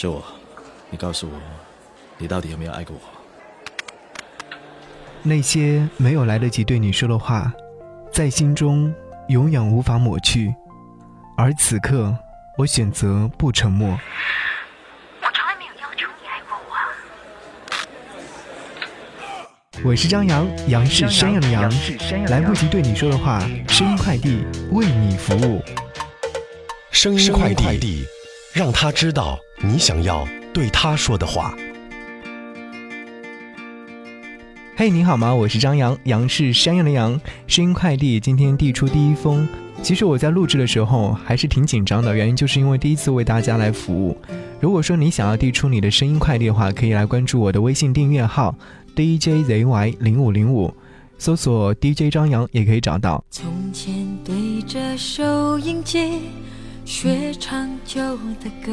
是我，你告诉我，你到底有没有爱过我？那些没有来得及对你说的话，在心中永远无法抹去。而此刻，我选择不沉默。我从来没有要求你爱过我。我是张扬，杨是山羊的羊，来不及对你说的话，声音快递为你服务。声音快递，让他知道你想要对他说的话。嘿，你好吗？我是张扬，杨是山羊的羊，声音快递今天递出第一封。其实我在录制的时候还是挺紧张的，原因就是因为第一次为大家来服务。如果说你想要递出你的声音快递的话，可以来关注我的微信订阅号 DJZY 零五零五，搜索 DJ 张扬也可以找到。从前对着收音机学唱旧的歌，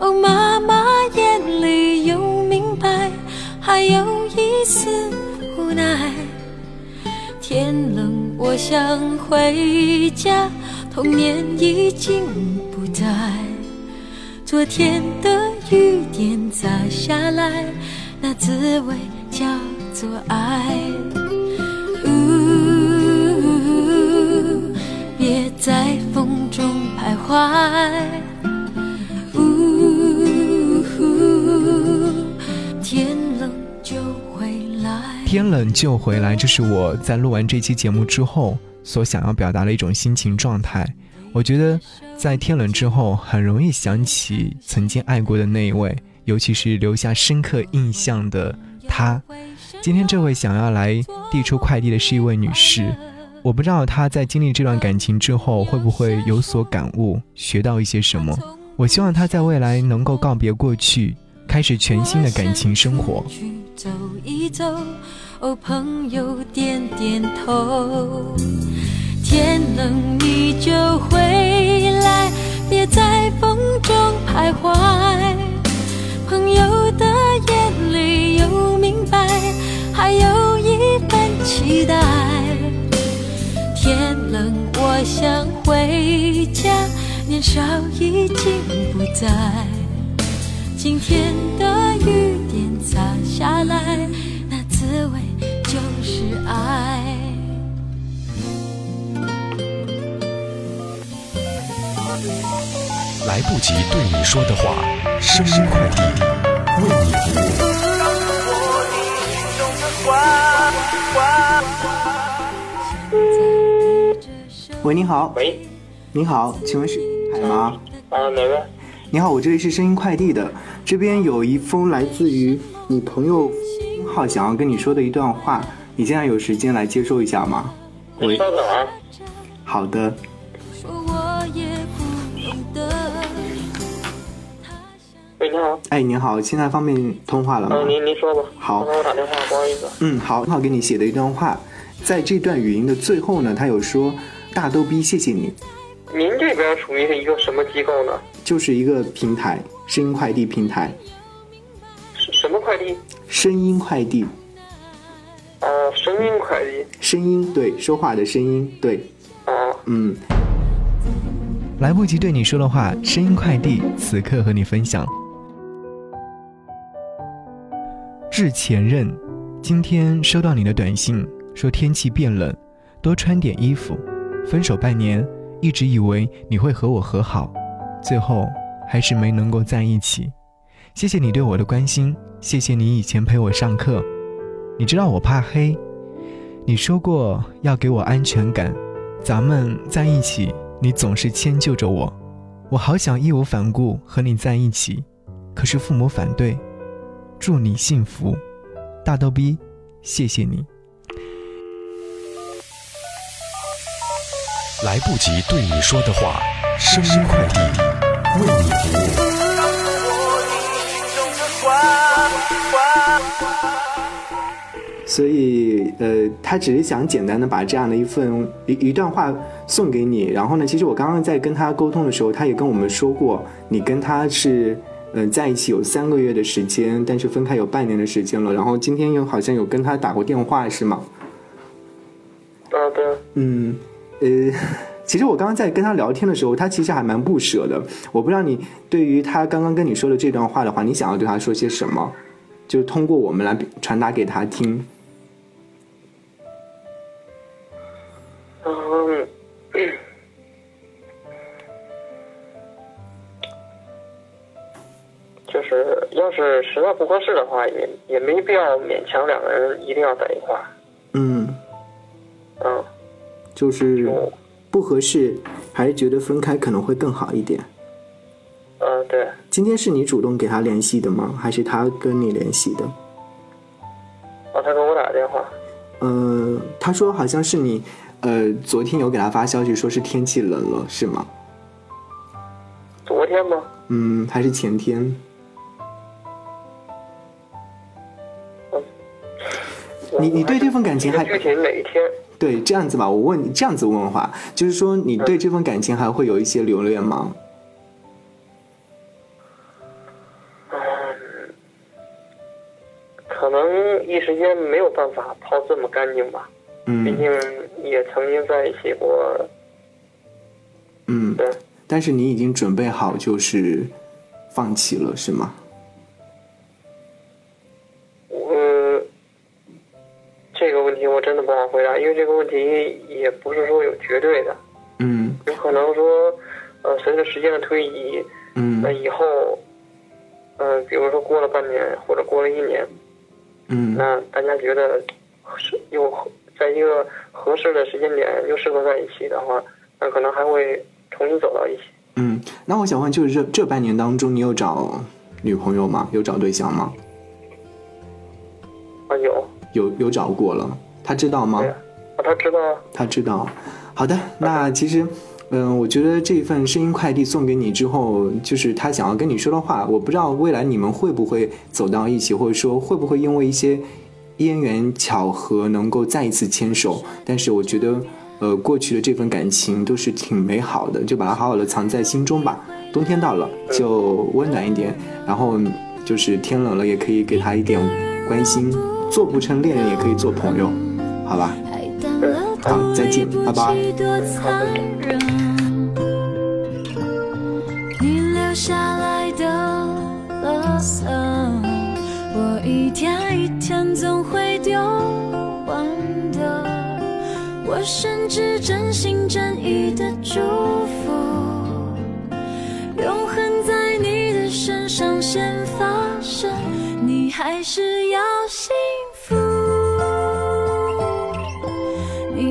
哦，妈妈眼里有明白，还有一丝无奈。天冷，我想回家，童年已经不在。昨天的雨点洒下来，那滋味叫做爱。呜，别在风中徘徊。天冷就回来，天冷就回来这是我在录完这期节目之后所想要表达的一种心情状态。我觉得在天冷之后，很容易想起曾经爱过的那一位，尤其是留下深刻印象的他。今天这位想要来递出快递的是一位女士，我不知道她在经历这段感情之后会不会有所感悟，学到一些什么。我希望她在未来能够告别过去，开始全新的感情生活。走一走，哦，朋友点点头。天冷你就回来，别在风中徘徊。朋友的眼里有明白，还有一份期待。天冷我想回家，年少已经不在。今天的雨点洒下来，那滋味就是爱。来不及对你说的话，声音快递为你服务。喂，你好。喂，你好，请问是海吗？啊，哪位？你好，我这里是声音快递的，这边有一封来自于你朋友号想要跟你说的一段话，你现在有时间来接收一下吗？喂，稍等啊。好的。喂，你好。哎，你好，现在方便通话了吗？嗯，您您说吧。好。刚才我打电话，不好意思。嗯，好，正好给你写的一段话，在这段语音的最后呢，他有说：“大逗逼，谢谢你。”您这边属于是一个什么机构呢？就是一个平台，声音快递平台。什么快递？声音快递。哦，声音快递。声音对，说话的声音对。哦。嗯。来不及对你说的话，声音快递此刻和你分享。致前任，今天收到你的短信，说天气变冷，多穿点衣服。分手半年。一直以为你会和我和好，最后还是没能够在一起。谢谢你对我的关心，谢谢你以前陪我上课。你知道我怕黑，你说过要给我安全感，咱们在一起，你总是迁就着我，我好想义无反顾和你在一起，可是父母反对。祝你幸福，大逗逼，谢谢你。来不及对你说的话，声音快递为你服务。所以，呃，他只是想简单的把这样的一份一一段话送给你。然后呢，其实我刚刚在跟他沟通的时候，他也跟我们说过，你跟他是，嗯、呃，在一起有三个月的时间，但是分开有半年的时间了。然后今天又好像有跟他打过电话，是吗？啊，对，嗯，呃，其实我刚刚在跟他聊天的时候，他其实还蛮不舍的。我不知道你对于他刚刚跟你说的这段话的话，你想要对他说些什么？就通过我们来传达给他听。嗯，就是要是实在不合适的话，也也没必要勉强两个人一定要在一块儿。嗯，嗯，就是就不合适，还是觉得分开可能会更好一点。嗯，对，今天是你主动给他联系的吗？还是他跟你联系的？哦，他给我打电话。嗯，他说好像是你，呃，昨天有给他发消息说是天气冷了，是吗？昨天吗？嗯，还是前天？你你对这份感情还具体哪一天？对这样子吧，我问你这样子问的话，就是说你对这份感情还会有一些留恋吗？嗯，可能一时间没有办法抛这么干净吧。毕嗯竟也曾经在一起过。嗯，对，但是你已经准备好就是放弃了，是吗？也不是说有绝对的，嗯有可能说，呃，随着时间的推移，嗯那以后，嗯、比如说过了半年或者过了一年，嗯那大家觉得是又在一个合适的时间点又适合在一起的话，那可能还会重新走到一起。嗯。那我想问，就是这这半年当中，你有找女朋友吗？有找对象吗？啊，有，有有找过了，他知道吗对？啊，他知道啊。他知道。好的，那其实，嗯、我觉得这一份声音快递送给你之后，就是他想要跟你说的话，我不知道未来你们会不会走到一起，或者说会不会因为一些因缘巧合能够再一次牵手。但是我觉得，呃，过去的这份感情都是挺美好的，就把它好好的藏在心中吧。冬天到了，就温暖一点，然后就是天冷了，也可以给他一点关心。做不成恋人，也可以做朋友，好吧？好再见拜拜你留下来的垃圾，我一天一天总会丢完的。我甚至真心真意的祝福，永恒在你的身上先发生，你还是要幸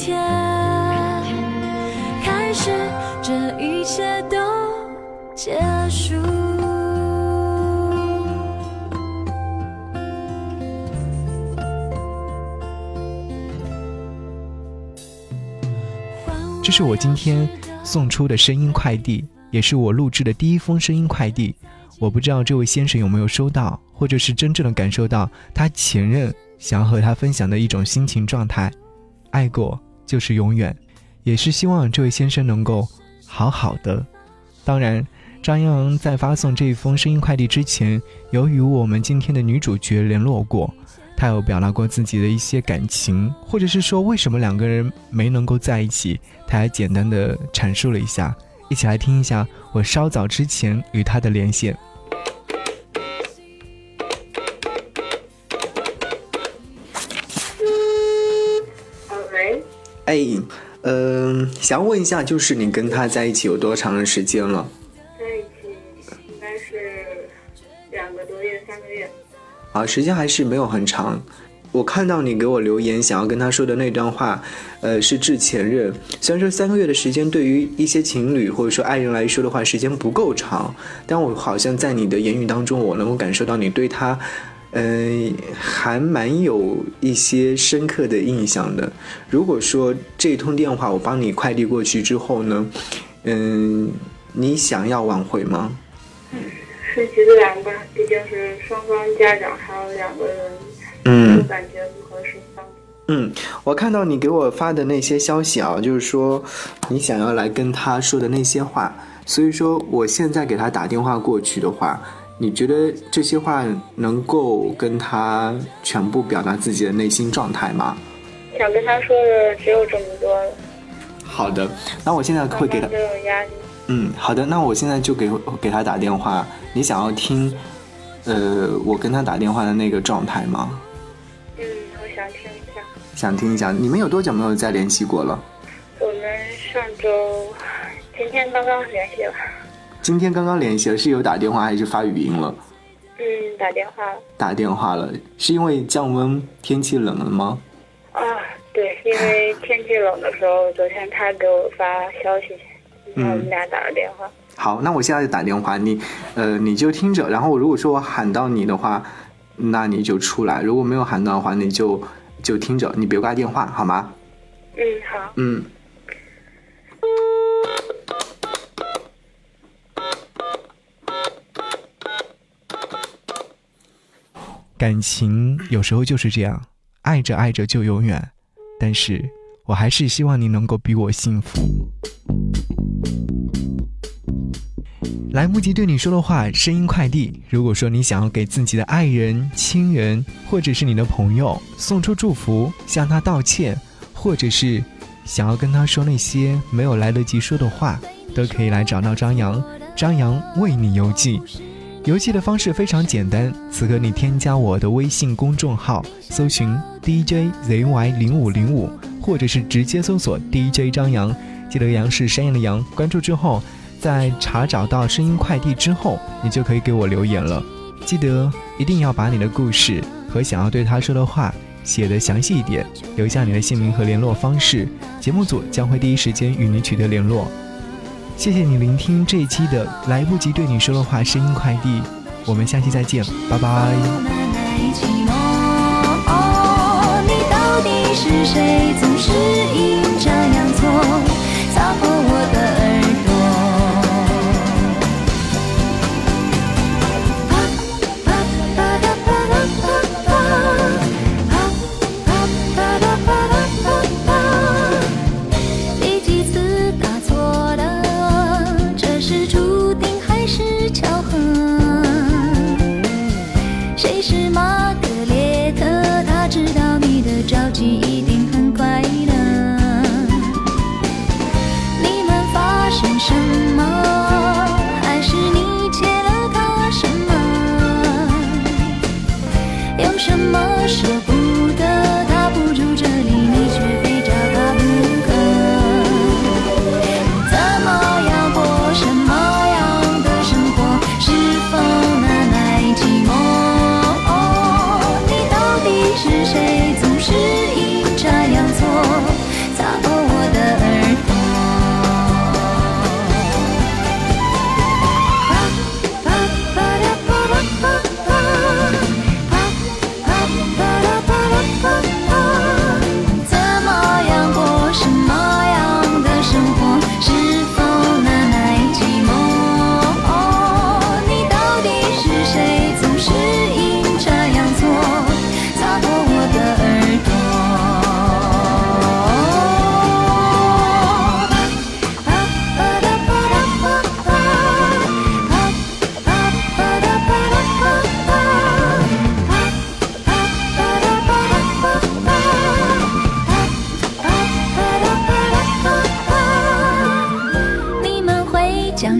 天开始，这一切都结束。这是我今天送出的声音快递，也是我录制的第一封声音快递。我不知道这位先生有没有收到，或者是真正的感受到他前任想要和他分享的一种心情状态。爱过就是永远，也是希望这位先生能够好好的。当然，张扬在发送这一封声音快递之前，有与我们今天的女主角联络过。她有表达过自己的一些感情，或者是说为什么两个人没能够在一起，她还简单的阐述了一下。一起来听一下我稍早之前与她的连线。哎，嗯、想要问一下，就是你跟他在一起有多长的时间了？在一起应该是两个多月，三个月。啊，时间还是没有很长。我看到你给我留言，想要跟他说的那段话，呃，是致前任。虽然说三个月的时间对于一些情侣或者说爱人来说的话，时间不够长，但我好像在你的言语当中，我能够感受到你对他，嗯、还蛮有一些深刻的印象的。如果说这通电话我帮你快递过去之后呢，嗯，你想要挽回吗？顺其自然吧，毕竟是双方家长还有两个人，嗯感觉不合适相处。嗯，我看到你给我发的那些消息啊，就是说你想要来跟他说的那些话，所以说我现在给他打电话过去的话，你觉得这些话能够跟他全部表达自己的内心状态吗？想跟他说的只有这么多了，好的，那我现在会给他。嗯，好的，那我现在就给给他打电话，你想要听，呃，我跟他打电话的那个状态吗？嗯，我想听一下。想听一下，你们有多久没有再联系过了？我们上周今天刚刚联系了，今天刚刚联系了，是有打电话还是发语音了？嗯，打电话。打电话了，是因为降温天气冷了吗？啊，对，因为天气冷的时候，昨天他给我发消息，然后我们俩打了电话。好，那我现在就打电话，你，呃，你就听着。然后如果说我喊到你的话，那你就出来；如果没有喊到的话，你就就听着，你别挂电话，好吗？嗯，好。嗯。感情有时候就是这样，爱着爱着就永远。但是我还是希望你能够比我幸福。来不及对你说的话，声音快递。如果说你想要给自己的爱人、亲人，或者是你的朋友送出祝福，向他道歉，或者是想要跟他说那些没有来得及说的话，都可以来找到张扬。张扬为你邮寄。游戏的方式非常简单，此刻你添加我的微信公众号，搜寻 DJZY 零五零五，或者是直接搜索 DJ 张扬，记得杨是山羊的羊。关注之后，在查找到声音快递之后，你就可以给我留言了。记得一定要把你的故事和想要对他说的话写得详细一点，留下你的姓名和联络方式，节目组将会第一时间与你取得联络。谢谢你聆听这一期的《来不及对你说的话》声音快递，我们下期再见，拜拜。你到底是谁？总是阴差阳错着急。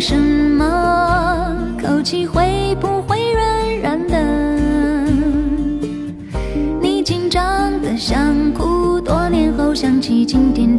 什么？口气会不会软软的？你紧张的想哭，多年后想起今天